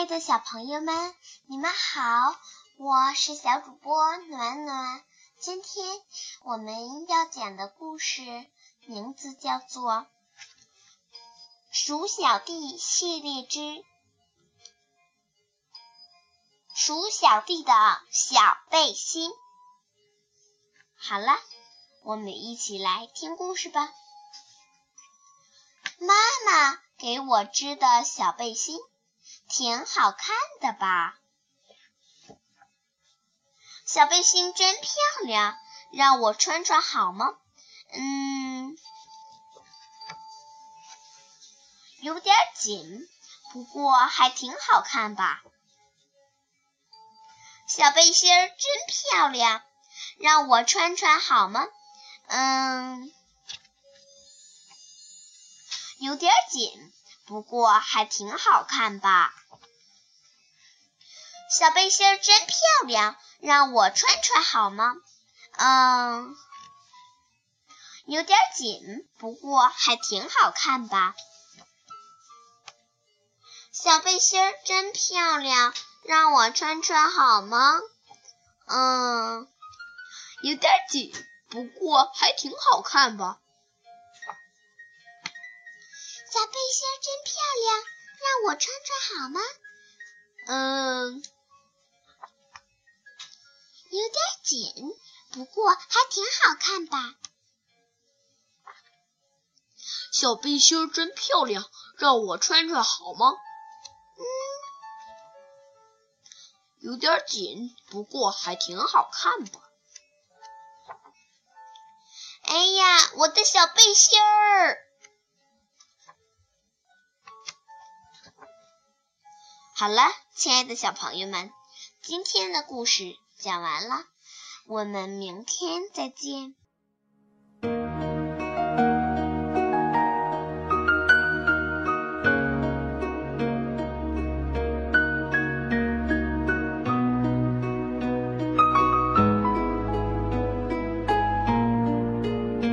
爱的小朋友们，你们好，我是小主播暖暖。今天我们要讲的故事名字叫做《鼠小弟系列之鼠小弟的小背心》。好了，我们一起来听故事吧。妈妈给我织的小背心。挺好看的吧？小背心真漂亮，让我穿穿好吗？嗯，有点紧，不过还挺好看吧？小背心真漂亮，让我穿穿好吗？嗯，有点紧。不过还挺好看吧，小背心儿真漂亮，让我穿穿好吗？嗯，有点紧，不过还挺好看吧。小背心儿真漂亮，让我穿穿好吗？嗯，有点紧，不过还挺好看吧。小背心真漂亮，让我穿穿好吗？嗯，有点紧，不过还挺好看吧。小背心真漂亮，让我穿穿好吗？嗯，有点紧，不过还挺好看吧。哎呀，我的小背心儿！好了，亲爱的小朋友们，今天的故事讲完了，我们明天再见。